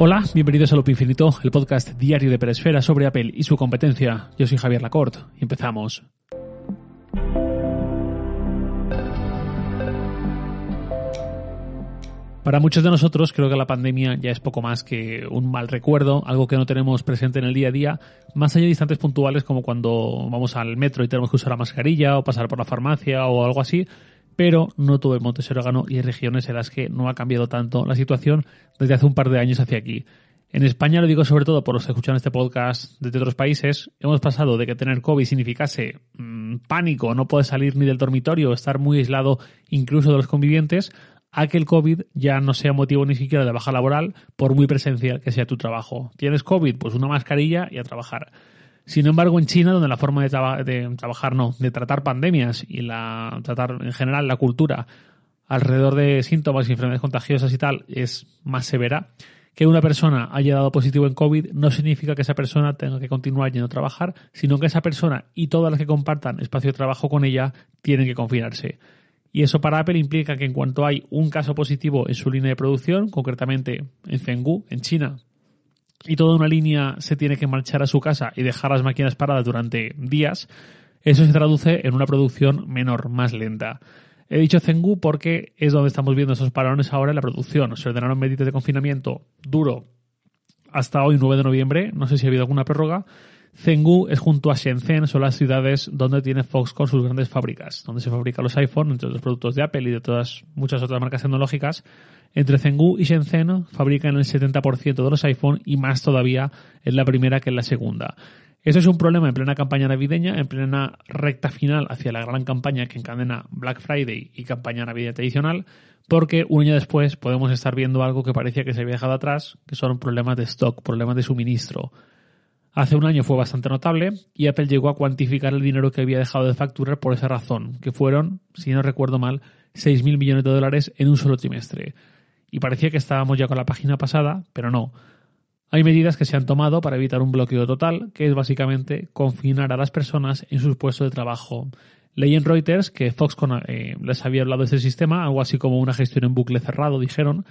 Hola, bienvenidos a Loop Infinito, el podcast diario de Peresfera sobre Apple y su competencia. Yo soy Javier Lacorte y empezamos. Para muchos de nosotros creo que la pandemia ya es poco más que un mal recuerdo, algo que no tenemos presente en el día a día, más allá de instantes puntuales como cuando vamos al metro y tenemos que usar la mascarilla o pasar por la farmacia o algo así, pero no todo el monte se ganó y hay regiones en las que no ha cambiado tanto la situación desde hace un par de años hacia aquí. En España, lo digo sobre todo por los que escuchan este podcast desde otros países, hemos pasado de que tener COVID significase mmm, pánico, no poder salir ni del dormitorio, estar muy aislado incluso de los convivientes, a que el COVID ya no sea motivo ni siquiera de baja laboral, por muy presencial que sea tu trabajo. ¿Tienes COVID? Pues una mascarilla y a trabajar. Sin embargo, en China, donde la forma de, trabajar, no, de tratar pandemias y la tratar en general la cultura alrededor de síntomas y enfermedades contagiosas y tal es más severa, que una persona haya dado positivo en COVID no significa que esa persona tenga que continuar yendo a trabajar, sino que esa persona y todas las que compartan espacio de trabajo con ella tienen que confinarse. Y eso para Apple implica que en cuanto hay un caso positivo en su línea de producción, concretamente en Zhenggu, en China, y toda una línea se tiene que marchar a su casa y dejar las máquinas paradas durante días, eso se traduce en una producción menor, más lenta. He dicho Zengu porque es donde estamos viendo esos parones ahora en la producción. Se ordenaron medidas de confinamiento duro hasta hoy, 9 de noviembre. No sé si ha habido alguna prórroga. Zengu es junto a Shenzhen, son las ciudades donde tiene Foxconn sus grandes fábricas, donde se fabrican los iPhone, entre los productos de Apple y de todas muchas otras marcas tecnológicas. Entre Zengu y Shenzhen fabrican el 70% de los iPhone y más todavía en la primera que en la segunda. Eso es un problema en plena campaña navideña, en plena recta final hacia la gran campaña que encadena Black Friday y campaña navideña tradicional, porque un año después podemos estar viendo algo que parecía que se había dejado atrás, que son problemas de stock, problemas de suministro. Hace un año fue bastante notable y Apple llegó a cuantificar el dinero que había dejado de facturar por esa razón, que fueron, si no recuerdo mal, 6.000 millones de dólares en un solo trimestre y parecía que estábamos ya con la página pasada, pero no. Hay medidas que se han tomado para evitar un bloqueo total, que es básicamente confinar a las personas en sus puestos de trabajo. Leí en Reuters que Foxconn eh, les había hablado de ese sistema, algo así como una gestión en bucle cerrado, dijeron,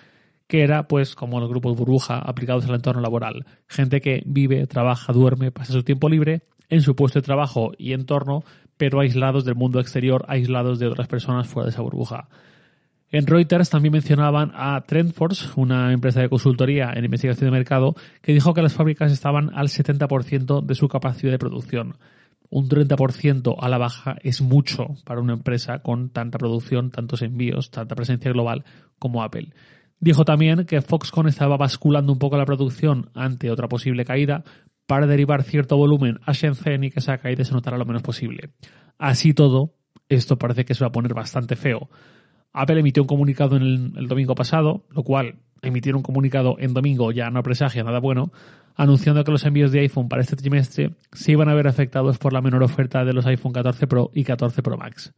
que era pues como los grupos burbuja aplicados al entorno laboral. Gente que vive, trabaja, duerme, pasa su tiempo libre en su puesto de trabajo y entorno, pero aislados del mundo exterior, aislados de otras personas fuera de esa burbuja. En Reuters también mencionaban a Trendforce, una empresa de consultoría en investigación de mercado, que dijo que las fábricas estaban al 70% de su capacidad de producción. Un 30% a la baja es mucho para una empresa con tanta producción, tantos envíos, tanta presencia global como Apple. Dijo también que Foxconn estaba basculando un poco la producción ante otra posible caída para derivar cierto volumen a Shenzhen y que esa caída se notara lo menos posible. Así todo, esto parece que se va a poner bastante feo. Apple emitió un comunicado en el, domingo pasado, lo cual emitir un comunicado en domingo ya no presagia nada bueno, anunciando que los envíos de iPhone para este trimestre se iban a ver afectados por la menor oferta de los iPhone 14 Pro y 14 Pro Max.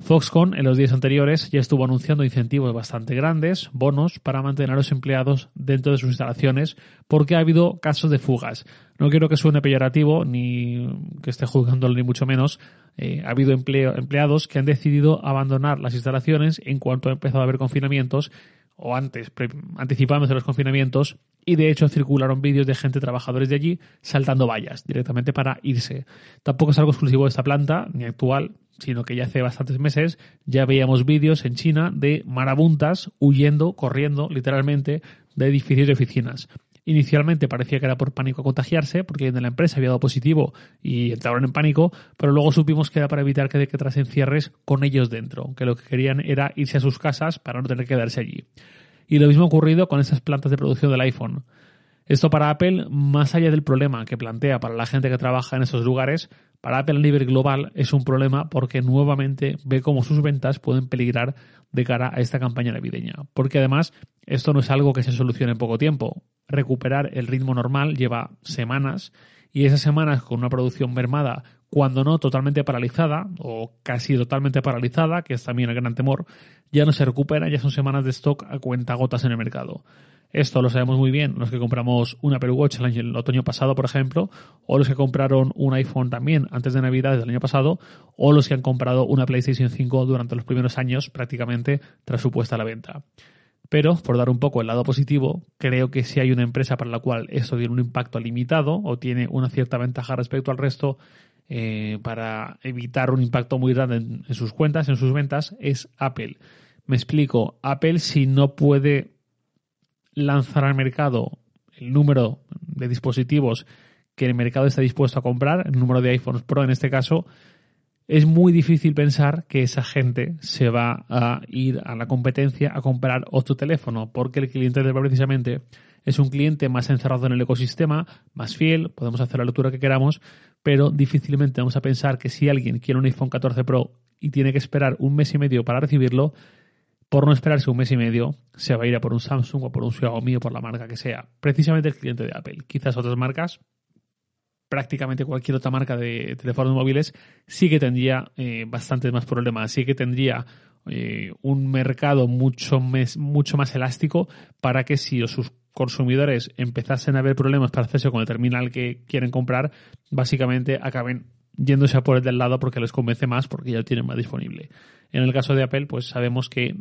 Foxconn en los días anteriores ya estuvo anunciando incentivos bastante grandes, bonos, para mantener a los empleados dentro de sus instalaciones, porque ha habido casos de fugas. No quiero que suene peyorativo, ni que esté juzgándolo, ni mucho menos. Eh, ha habido empleados que han decidido abandonar las instalaciones en cuanto ha empezado a haber confinamientos, o antes, anticipándose los confinamientos, y de hecho circularon vídeos de gente, trabajadores de allí, saltando vallas directamente para irse. Tampoco es algo exclusivo de esta planta, ni actual, sino que ya hace bastantes meses ya veíamos vídeos en China de marabuntas huyendo, corriendo literalmente de edificios y oficinas. Inicialmente parecía que era por pánico a contagiarse, porque en la empresa había dado positivo y entraron en pánico, pero luego supimos que era para evitar que, que tras con ellos dentro, que lo que querían era irse a sus casas para no tener que quedarse allí. Y lo mismo ha ocurrido con esas plantas de producción del iPhone. Esto para Apple, más allá del problema que plantea para la gente que trabaja en esos lugares, para Apple a nivel global es un problema porque nuevamente ve cómo sus ventas pueden peligrar de cara a esta campaña navideña. Porque además esto no es algo que se solucione en poco tiempo. Recuperar el ritmo normal lleva semanas y esas semanas con una producción mermada, cuando no totalmente paralizada o casi totalmente paralizada, que es también el gran temor, ya no se recupera, ya son semanas de stock a cuenta gotas en el mercado. Esto lo sabemos muy bien los que compramos un Apple Watch el, año, el otoño pasado, por ejemplo, o los que compraron un iPhone también antes de Navidad del año pasado, o los que han comprado una PlayStation 5 durante los primeros años prácticamente tras su puesta a la venta. Pero, por dar un poco el lado positivo, creo que si hay una empresa para la cual esto tiene un impacto limitado o tiene una cierta ventaja respecto al resto, eh, para evitar un impacto muy grande en, sus cuentas, en sus ventas, es Apple. Me explico, Apple si no puede lanzar al mercado el número de dispositivos que el mercado está dispuesto a comprar, el número de iPhones Pro en este caso, es muy difícil pensar que esa gente se va a ir a la competencia a comprar otro teléfono, porque el cliente de precisamente es un cliente más encerrado en el ecosistema, más fiel, podemos hacer la lectura que queramos, pero difícilmente vamos a pensar que si alguien quiere un iPhone 14 Pro y tiene que esperar un mes y medio para recibirlo, por no esperarse un mes y medio, se va a ir a por un Samsung o por un Xiaomi o por la marca que sea. Precisamente el cliente de Apple. Quizás otras marcas prácticamente cualquier otra marca de teléfonos móviles sí que tendría eh, bastantes más problemas, sí que tendría eh, un mercado mucho, mucho más elástico para que si sus consumidores empezasen a ver problemas para hacerse con el terminal que quieren comprar, básicamente acaben yéndose a por el del lado porque les convence más porque ya lo tienen más disponible. En el caso de Apple, pues sabemos que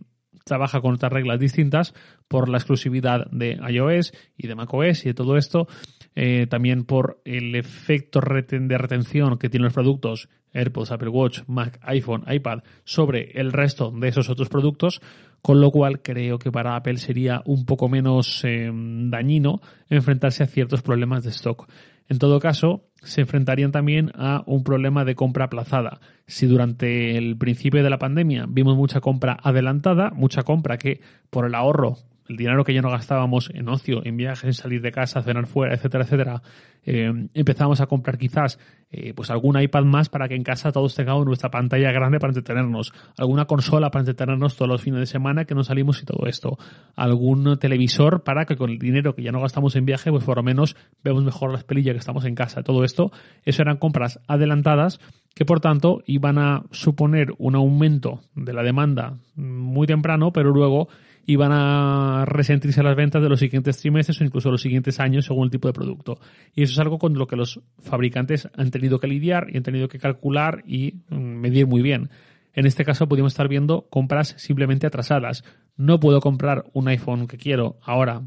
trabaja con otras reglas distintas por la exclusividad de iOS y de macOS y de todo esto, eh, también por el efecto de retención que tienen los productos AirPods, Apple Watch, Mac, iPhone, iPad sobre el resto de esos otros productos, con lo cual creo que para Apple sería un poco menos eh, dañino enfrentarse a ciertos problemas de stock. En todo caso, se enfrentarían también a un problema de compra aplazada. Si durante el principio de la pandemia vimos mucha compra adelantada, mucha compra que por el ahorro el dinero que ya no gastábamos en ocio, en viajes, en salir de casa, cenar fuera, etcétera, etcétera, eh, empezamos a comprar quizás eh, pues algún iPad más para que en casa todos tengamos nuestra pantalla grande para entretenernos, alguna consola para entretenernos todos los fines de semana que no salimos y todo esto, algún televisor para que con el dinero que ya no gastamos en viaje, pues por lo menos vemos mejor las pelillas que estamos en casa, todo esto, eso eran compras adelantadas que por tanto iban a suponer un aumento de la demanda muy temprano, pero luego y van a resentirse las ventas de los siguientes trimestres o incluso los siguientes años según el tipo de producto. Y eso es algo con lo que los fabricantes han tenido que lidiar y han tenido que calcular y mm, medir muy bien. En este caso podemos estar viendo compras simplemente atrasadas. No puedo comprar un iPhone que quiero ahora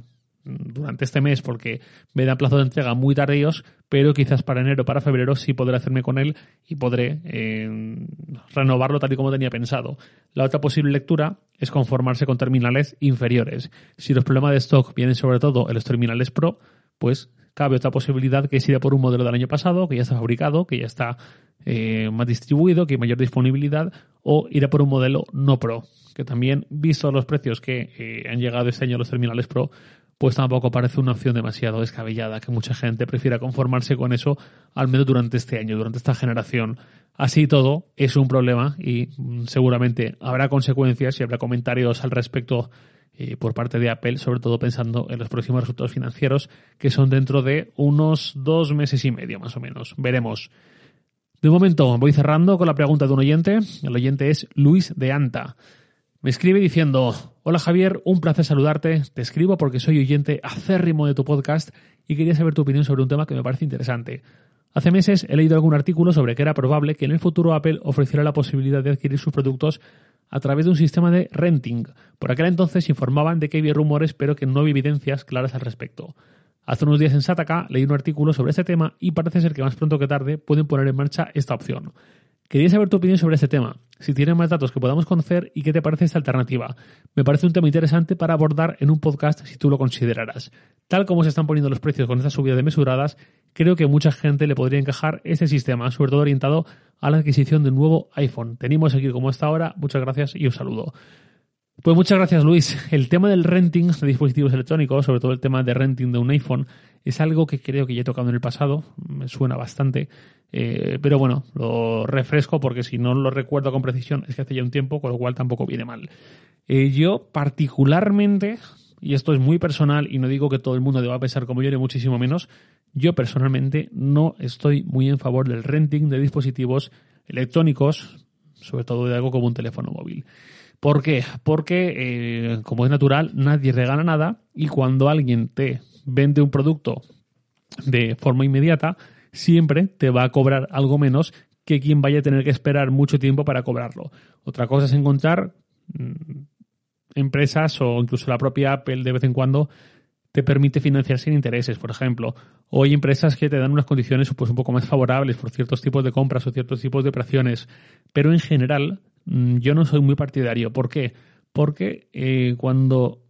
durante este mes porque me da plazo de entrega muy tardíos, pero quizás para enero, para febrero sí podré hacerme con él y podré eh, renovarlo tal y como tenía pensado. La otra posible lectura es conformarse con terminales inferiores. Si los problemas de stock vienen sobre todo en los terminales Pro, pues cabe otra posibilidad que es ir a por un modelo del año pasado, que ya está fabricado, que ya está eh, más distribuido, que hay mayor disponibilidad, o ir a por un modelo no Pro, que también, visto los precios que eh, han llegado este año los terminales Pro, pues tampoco parece una opción demasiado descabellada, que mucha gente prefiera conformarse con eso, al menos durante este año, durante esta generación. Así todo, es un problema y mm, seguramente habrá consecuencias y habrá comentarios al respecto eh, por parte de Apple, sobre todo pensando en los próximos resultados financieros, que son dentro de unos dos meses y medio más o menos. Veremos. De momento voy cerrando con la pregunta de un oyente. El oyente es Luis de Anta. Me escribe diciendo, hola Javier, un placer saludarte, te escribo porque soy oyente acérrimo de tu podcast y quería saber tu opinión sobre un tema que me parece interesante. Hace meses he leído algún artículo sobre que era probable que en el futuro Apple ofreciera la posibilidad de adquirir sus productos a través de un sistema de renting. Por aquel entonces informaban de que había rumores pero que no había evidencias claras al respecto. Hace unos días en Sataka leí un artículo sobre este tema y parece ser que más pronto que tarde pueden poner en marcha esta opción. Quería saber tu opinión sobre este tema, si tienes más datos que podamos conocer y qué te parece esta alternativa. Me parece un tema interesante para abordar en un podcast si tú lo consideraras. Tal como se están poniendo los precios con estas subidas de mesuradas, creo que mucha gente le podría encajar este sistema, sobre todo orientado a la adquisición de un nuevo iPhone. Tenemos aquí como hasta ahora. Muchas gracias y un saludo. Pues muchas gracias Luis. El tema del renting de dispositivos electrónicos, sobre todo el tema de renting de un iPhone, es algo que creo que ya he tocado en el pasado, me suena bastante, eh, pero bueno, lo refresco porque si no lo recuerdo con precisión es que hace ya un tiempo, con lo cual tampoco viene mal. Eh, yo particularmente, y esto es muy personal y no digo que todo el mundo deba pensar como yo ni muchísimo menos, yo personalmente no estoy muy en favor del renting de dispositivos electrónicos, sobre todo de algo como un teléfono móvil. ¿Por qué? Porque, eh, como es natural, nadie regala nada y cuando alguien te vende un producto de forma inmediata, siempre te va a cobrar algo menos que quien vaya a tener que esperar mucho tiempo para cobrarlo. Otra cosa es encontrar mm, empresas o incluso la propia Apple de vez en cuando te permite financiar sin intereses, por ejemplo. O hay empresas que te dan unas condiciones pues, un poco más favorables por ciertos tipos de compras o ciertos tipos de operaciones. Pero en general, mm, yo no soy muy partidario. ¿Por qué? Porque eh, cuando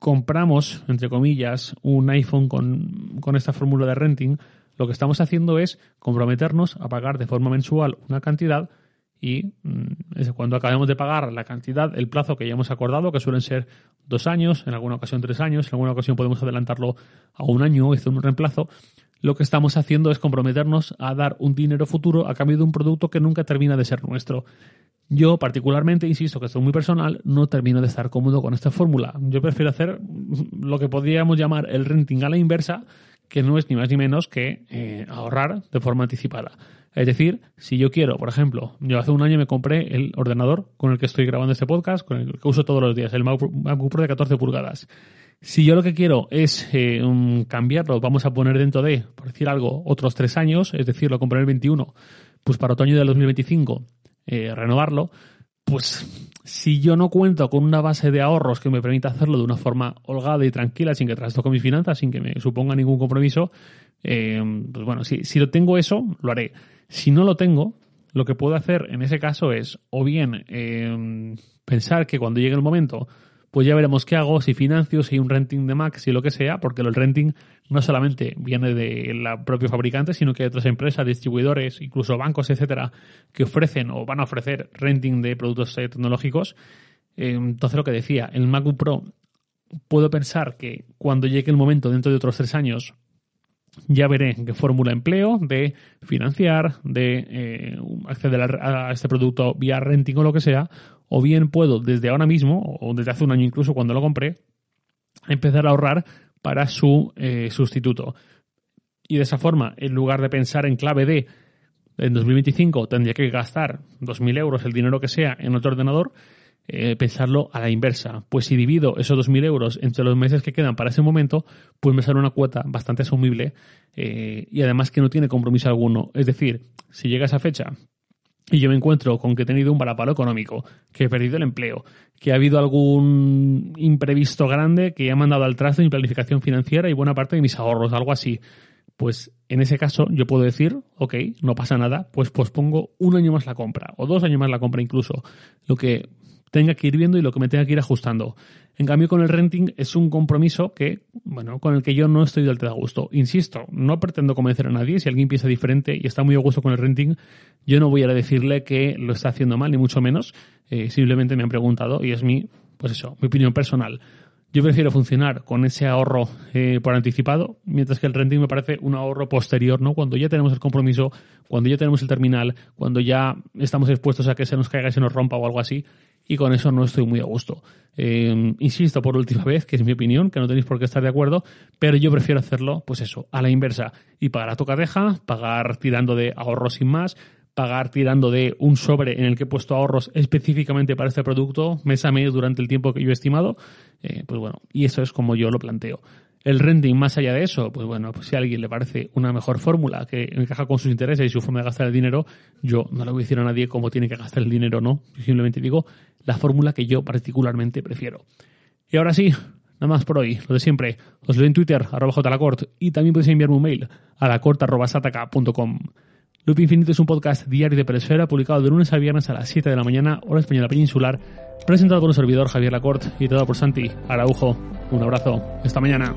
compramos, entre comillas, un iPhone con, con esta fórmula de renting, lo que estamos haciendo es comprometernos a pagar de forma mensual una cantidad y mm, cuando acabemos de pagar la cantidad, el plazo que ya hemos acordado, que suelen ser dos años, en alguna ocasión tres años, en alguna ocasión podemos adelantarlo a un año y hacer un reemplazo, lo que estamos haciendo es comprometernos a dar un dinero futuro a cambio de un producto que nunca termina de ser nuestro. Yo particularmente, insisto que esto es muy personal, no termino de estar cómodo con esta fórmula. Yo prefiero hacer lo que podríamos llamar el renting a la inversa, que no es ni más ni menos que eh, ahorrar de forma anticipada. Es decir, si yo quiero, por ejemplo, yo hace un año me compré el ordenador con el que estoy grabando este podcast, con el que uso todos los días, el MacBook Pro de 14 pulgadas. Si yo lo que quiero es eh, cambiarlo, vamos a poner dentro de, por decir algo, otros tres años, es decir, lo compré en el 21, pues para otoño del 2025, eh, renovarlo, pues si yo no cuento con una base de ahorros que me permita hacerlo de una forma holgada y tranquila, sin que trastoque mis finanzas, sin que me suponga ningún compromiso, eh, pues bueno, si, si lo tengo eso, lo haré. Si no lo tengo, lo que puedo hacer en ese caso es o bien eh, pensar que cuando llegue el momento, pues ya veremos qué hago, si financio, si hay un renting de Mac, si lo que sea, porque el renting no solamente viene de la propio fabricante, sino que hay otras empresas, distribuidores, incluso bancos, etcétera, que ofrecen o van a ofrecer renting de productos eh, tecnológicos. Eh, entonces, lo que decía, el MacBook Pro, puedo pensar que cuando llegue el momento, dentro de otros tres años, ya veré qué fórmula empleo de financiar, de eh, acceder a, este producto vía renting o lo que sea, o bien puedo desde ahora mismo, o desde hace un año incluso cuando lo compré, empezar a ahorrar para su eh, sustituto. Y de esa forma, en lugar de pensar en clave de en 2025 tendría que gastar 2.000 euros, el dinero que sea, en otro ordenador, eh, pensarlo a la inversa. Pues si divido esos 2.000 euros entre los meses que quedan para ese momento, pues me sale una cuota bastante asumible eh, y además que no tiene compromiso alguno. Es decir, si llega esa fecha y yo me encuentro con que he tenido un balapalo económico, que he perdido el empleo, que ha habido algún imprevisto grande que ha mandado al traste mi planificación financiera y buena parte de mis ahorros, algo así. Pues en ese caso yo puedo decir, ok, no pasa nada, pues pospongo un año más la compra, o dos años más la compra incluso. Lo que tenga que ir viendo y lo que me tenga que ir ajustando. En cambio, con el renting es un compromiso que, bueno, con el que yo no estoy del todo a gusto. Insisto, no pretendo convencer a nadie. Si alguien piensa diferente y está muy a gusto con el renting, yo no voy a decirle que lo está haciendo mal, ni mucho menos. Eh, simplemente me han preguntado y es mi, pues eso, mi opinión personal. Yo prefiero funcionar con ese ahorro eh, por anticipado, mientras que el renting me parece un ahorro posterior, ¿no? Cuando ya tenemos el compromiso, cuando ya tenemos el terminal, cuando ya estamos expuestos a que se nos caiga y se nos rompa o algo así, y con eso no estoy muy a gusto. Eh, insisto por última vez, que es mi opinión, que no tenéis por qué estar de acuerdo, pero yo prefiero hacerlo, pues eso, a la inversa. Y pagar a tocadeja, pagar tirando de ahorros sin más, pagar tirando de un sobre en el que he puesto ahorros específicamente para este producto mes a mes durante el tiempo que yo he estimado, eh, pues bueno, y eso es como yo lo planteo. El renting, más allá de eso, pues bueno, pues si a alguien le parece una mejor fórmula que encaja con sus intereses y su forma de gastar el dinero, yo no le voy a decir a nadie cómo tiene que gastar el dinero, no. Simplemente digo la fórmula que yo particularmente prefiero. Y ahora sí, nada más por hoy, lo de siempre. Os leo en Twitter, arroba jlacort, y también podéis enviarme un mail a lacort.sataka.com. Loop Infinito es un podcast diario de Peresfera publicado de lunes a viernes a las 7 de la mañana, hora española peninsular, presentado por un servidor Javier Lacorte y todo por Santi Araujo. Un abrazo. Esta mañana.